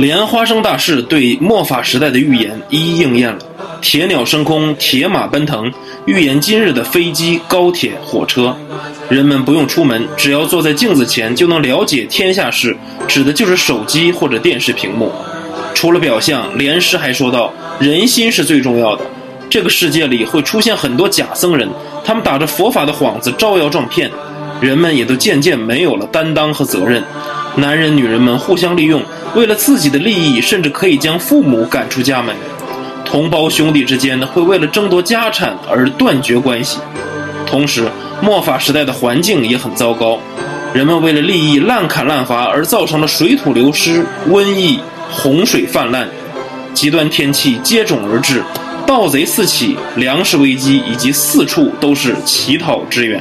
莲花生大士对末法时代的预言一一应验了，铁鸟升空，铁马奔腾，预言今日的飞机、高铁、火车。人们不用出门，只要坐在镜子前就能了解天下事，指的就是手机或者电视屏幕。除了表象，莲师还说到，人心是最重要的。这个世界里会出现很多假僧人，他们打着佛法的幌子招摇撞骗，人们也都渐渐没有了担当和责任。男人、女人们互相利用，为了自己的利益，甚至可以将父母赶出家门。同胞兄弟之间会为了争夺家产而断绝关系。同时，末法时代的环境也很糟糕，人们为了利益滥砍滥伐，而造成了水土流失、瘟疫、洪水泛滥，极端天气接踵而至，盗贼四起，粮食危机以及四处都是乞讨之源。